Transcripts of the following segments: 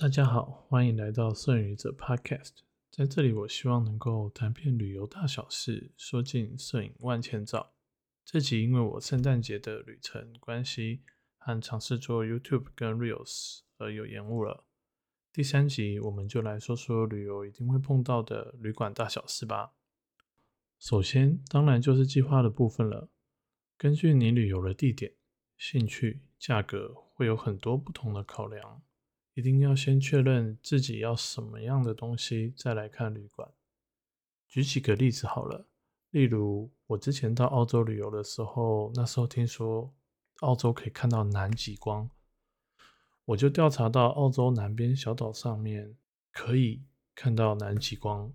大家好，欢迎来到摄影者 Podcast。在这里，我希望能够谈遍旅游大小事，说尽摄影万千兆。这集因为我圣诞节的旅程关系和尝试做 YouTube 跟 Reels 而有延误了。第三集我们就来说说旅游一定会碰到的旅馆大小事吧。首先，当然就是计划的部分了。根据你旅游的地点、兴趣、价格，会有很多不同的考量。一定要先确认自己要什么样的东西，再来看旅馆。举几个例子好了，例如我之前到澳洲旅游的时候，那时候听说澳洲可以看到南极光，我就调查到澳洲南边小岛上面可以看到南极光，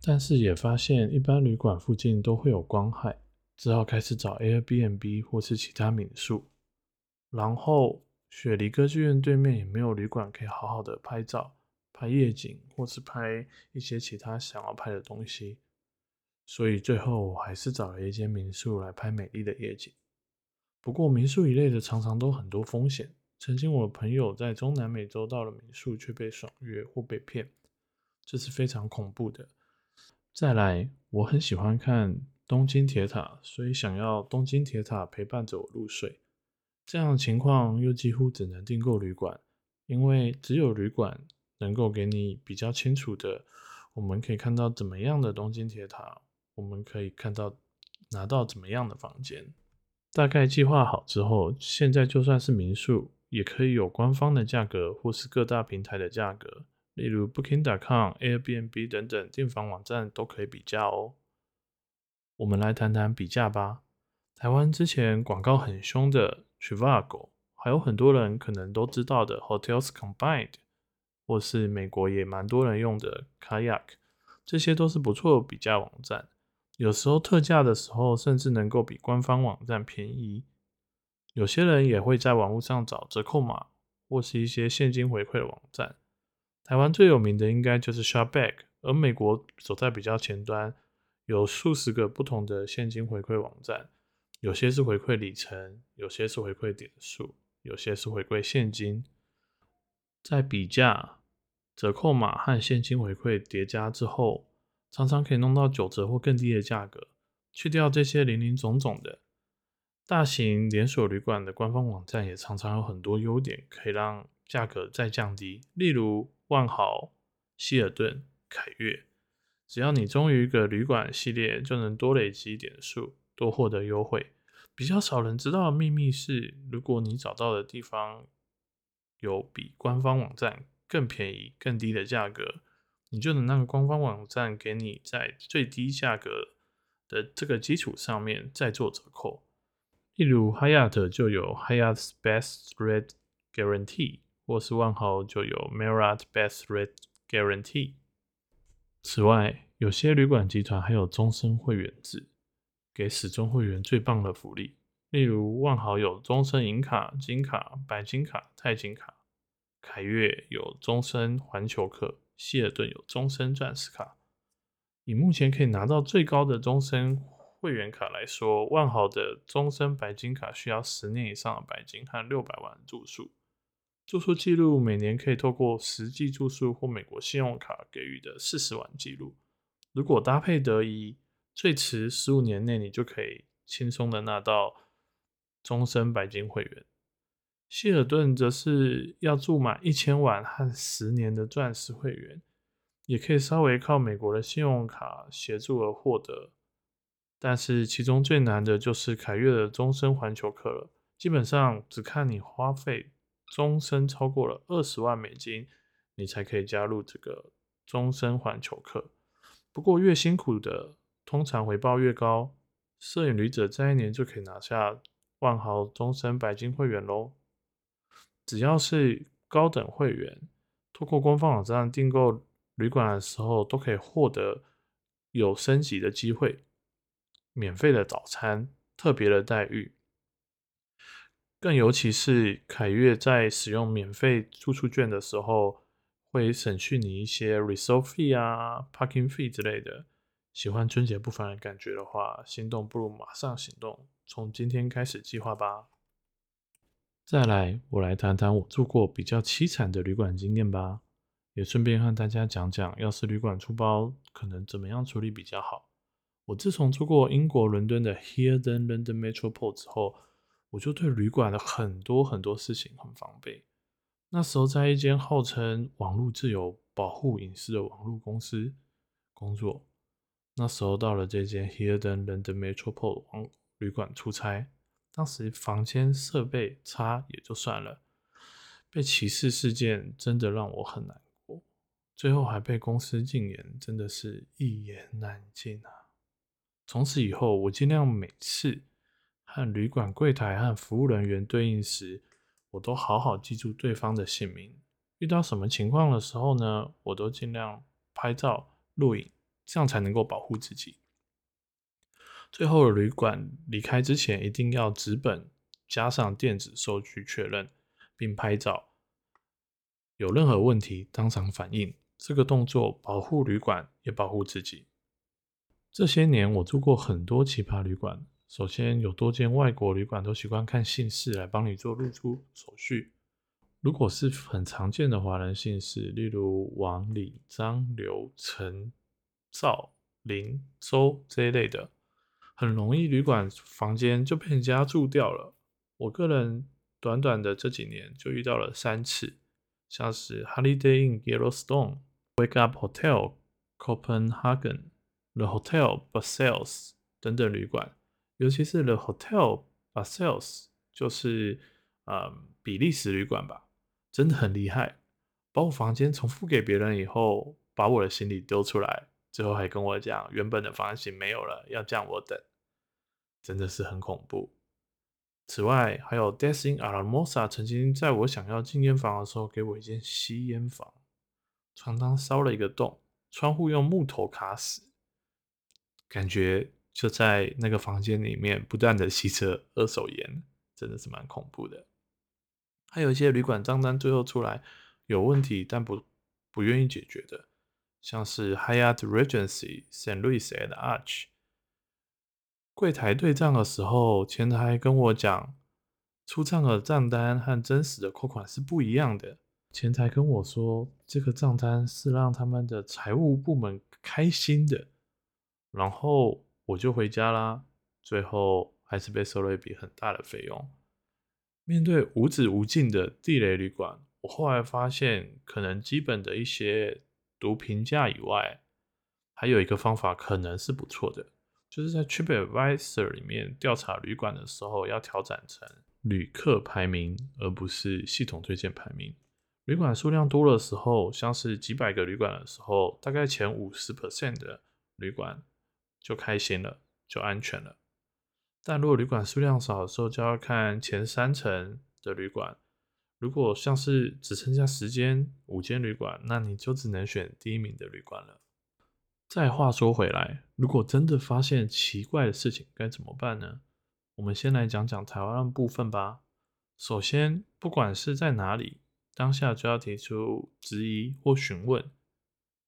但是也发现一般旅馆附近都会有光害，只好开始找 Airbnb 或是其他民宿，然后。雪梨歌剧院对面也没有旅馆可以好好的拍照、拍夜景，或是拍一些其他想要拍的东西，所以最后我还是找了一间民宿来拍美丽的夜景。不过民宿一类的常常都很多风险，曾经我朋友在中南美洲到了民宿却被爽约或被骗，这是非常恐怖的。再来，我很喜欢看东京铁塔，所以想要东京铁塔陪伴着我入睡。这样的情况又几乎只能订购旅馆，因为只有旅馆能够给你比较清楚的，我们可以看到怎么样的东京铁塔，我们可以看到拿到怎么样的房间。大概计划好之后，现在就算是民宿，也可以有官方的价格或是各大平台的价格，例如 Booking.com、Airbnb 等等订房网站都可以比价哦。我们来谈谈比价吧。台湾之前广告很凶的。Trivago，还有很多人可能都知道的 Hotels Combined，或是美国也蛮多人用的 Kayak，这些都是不错的比价网站。有时候特价的时候，甚至能够比官方网站便宜。有些人也会在网络上找折扣码，或是一些现金回馈的网站。台湾最有名的应该就是 Shopback，而美国走在比较前端，有数十个不同的现金回馈网站。有些是回馈里程，有些是回馈点数，有些是回馈现金。在比价、折扣码和现金回馈叠加之后，常常可以弄到九折或更低的价格。去掉这些零零总总的，大型连锁旅馆的官方网站也常常有很多优点，可以让价格再降低。例如万豪、希尔顿、凯悦，只要你忠于一个旅馆系列，就能多累积点数。多获得优惠。比较少人知道的秘密是，如果你找到的地方有比官方网站更便宜、更低的价格，你就能让官方网站给你在最低价格的这个基础上面再做折扣。例如，Hyatt 就有 Hyatt's Best Rate Guarantee，或是万豪就有 Marriott Best Rate Guarantee。此外，有些旅馆集团还有终身会员制。给始终会员最棒的福利，例如万豪有终身银卡、金卡、白金卡、钛金卡；凯悦有终身环球客；希尔顿有终身钻石卡。以目前可以拿到最高的终身会员卡来说，万豪的终身白金卡需要十年以上的白金和六百万住宿，住宿记录每年可以透过实际住宿或美国信用卡给予的四十万记录。如果搭配得宜。最迟十五年内，你就可以轻松的拿到终身白金会员。希尔顿则是要住满一千万和十年的钻石会员，也可以稍微靠美国的信用卡协助而获得。但是其中最难的就是凯悦的终身环球客了，基本上只看你花费终身超过了二十万美金，你才可以加入这个终身环球客。不过越辛苦的。通常回报越高，摄影旅者在一年就可以拿下万豪终身白金会员喽。只要是高等会员，透过官方网站订购旅馆的时候，都可以获得有升级的机会、免费的早餐、特别的待遇。更尤其是凯悦在使用免费住宿券的时候，会省去你一些 resort fee 啊、parking fee 之类的。喜欢春节不凡的感觉的话，心动不如马上行动，从今天开始计划吧。再来，我来谈谈我住过比较凄惨的旅馆经验吧，也顺便和大家讲讲，要是旅馆出包，可能怎么样处理比较好。我自从住过英国伦敦的 Hilton London Metropole 之后，我就对旅馆的很多很多事情很防备。那时候在一间号称网络自由、保护隐私的网络公司工作。那时候到了这间 Hilton London Metropole 网旅馆出差。当时房间设备差也就算了，被歧视事件真的让我很难过，最后还被公司禁言，真的是一言难尽啊！从此以后，我尽量每次和旅馆柜台和服务人员对应时，我都好好记住对方的姓名。遇到什么情况的时候呢，我都尽量拍照录影，这样才能够保护自己。最后，旅馆离开之前，一定要纸本加上电子收据确认，并拍照。有任何问题当场反映，这个动作保护旅馆也保护自己。这些年，我住过很多奇葩旅馆。首先，有多间外国旅馆都习惯看姓氏来帮你做入住手续。如果是很常见的华人姓氏，例如王、李、张、刘、陈、赵、林、周这一类的。很容易，旅馆房间就被人家住掉了。我个人短短的这几年就遇到了三次，像是 Holiday Inn Yellowstone、Wake Up Hotel Copenhagen、The Hotel Basels 等等旅馆，尤其是 The Hotel Basels，就是呃比利时旅馆吧，真的很厉害。把我房间重复给别人以后，把我的行李丢出来。最后还跟我讲，原本的房型没有了，要叫我等，真的是很恐怖。此外，还有 Desin Alamosa 曾经在我想要禁烟房的时候，给我一间吸烟房，床单烧了一个洞，窗户用木头卡死，感觉就在那个房间里面不断的吸着二手烟，真的是蛮恐怖的。还有一些旅馆账单最后出来有问题，但不不愿意解决的。像是 Hyatt Regency St. Louis and Arch，柜台对账的时候，前台跟我讲，出账的账单和真实的扣款是不一样的。前台跟我说，这个账单是让他们的财务部门开心的。然后我就回家啦，最后还是被收了一笔很大的费用。面对无止无尽的地雷旅馆，我后来发现，可能基本的一些。读评价以外，还有一个方法可能是不错的，就是在 TripAdvisor 里面调查旅馆的时候，要调整成旅客排名，而不是系统推荐排名。旅馆数量多的时候，像是几百个旅馆的时候，大概前五十 percent 的旅馆就开心了，就安全了。但如果旅馆数量少的时候，就要看前三层的旅馆。如果像是只剩下十间五间旅馆，那你就只能选第一名的旅馆了。再话说回来，如果真的发现奇怪的事情，该怎么办呢？我们先来讲讲台湾部分吧。首先，不管是在哪里，当下就要提出质疑或询问，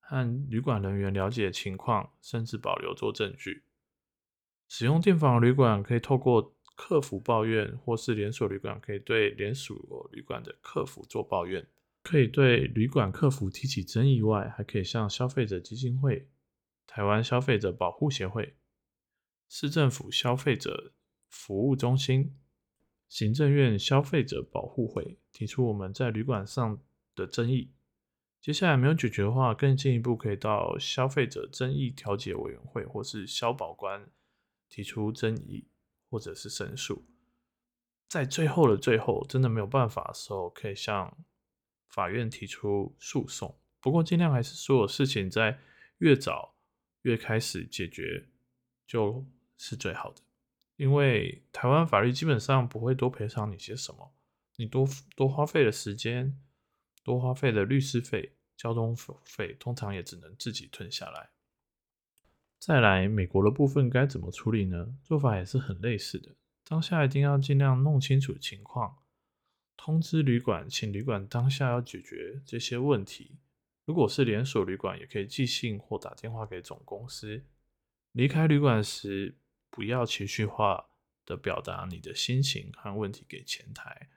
和旅馆人员了解情况，甚至保留做证据。使用电访旅馆可以透过。客服抱怨，或是连锁旅馆可以对连锁旅馆的客服做抱怨，可以对旅馆客服提起争议外，还可以向消费者基金会、台湾消费者保护协会、市政府消费者服务中心、行政院消费者保护会提出我们在旅馆上的争议。接下来没有解决的话，更进一步可以到消费者争议调解委员会或是消保官提出争议。或者是申诉，在最后的最后，真的没有办法的时候，可以向法院提出诉讼。不过，尽量还是所有事情在越早越开始解决，就是最好的。因为台湾法律基本上不会多赔偿你些什么，你多多花费的时间、多花费的律师费、交通费，通常也只能自己吞下来。再来，美国的部分该怎么处理呢？做法也是很类似的。当下一定要尽量弄清楚情况，通知旅馆，请旅馆当下要解决这些问题。如果是连锁旅馆，也可以寄信或打电话给总公司。离开旅馆时，不要情绪化的表达你的心情和问题给前台，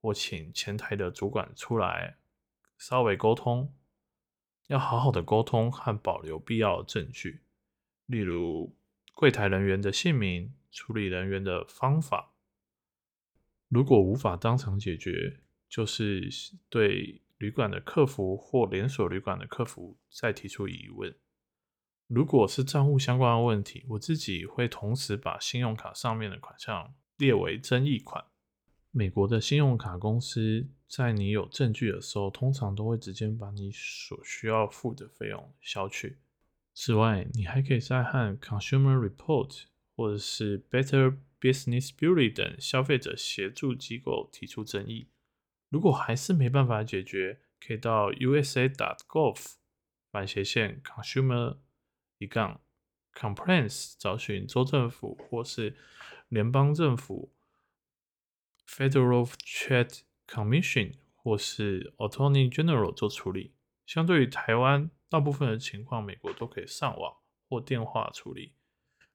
或请前台的主管出来稍微沟通，要好好的沟通和保留必要的证据，例如柜台人员的姓名、处理人员的方法。如果无法当场解决，就是对旅馆的客服或连锁旅馆的客服再提出疑问。如果是账户相关的问题，我自己会同时把信用卡上面的款项列为争议款。美国的信用卡公司在你有证据的时候，通常都会直接把你所需要付的费用消去。此外，你还可以在和 Consumer Report 或者是 Better Business Bureau 等消费者协助机构提出争议。如果还是没办法解决，可以到 USA.gov 反斜线 Consumer 一杠 Complaints 找寻州政府或是联邦政府。Federal Trade Commission 或是 Attorney General 做处理。相对于台湾，大部分的情况，美国都可以上网或电话处理。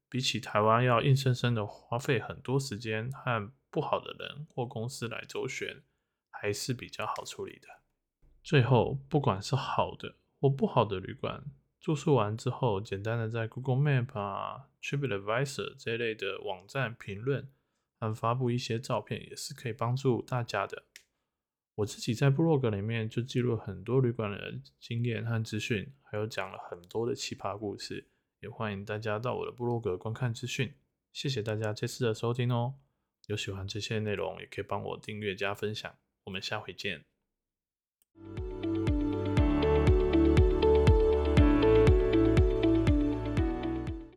比起台湾要硬生生的花费很多时间和不好的人或公司来周旋，还是比较好处理的。最后，不管是好的或不好的旅馆，住宿完之后，简单的在 Google Map 啊、TripAdvisor 这类的网站评论。和发布一些照片也是可以帮助大家的。我自己在部落格里面就记录很多旅馆的经验和资讯，还有讲了很多的奇葩故事，也欢迎大家到我的部落格观看资讯。谢谢大家这次的收听哦！有喜欢这些内容，也可以帮我订阅加分享。我们下回见。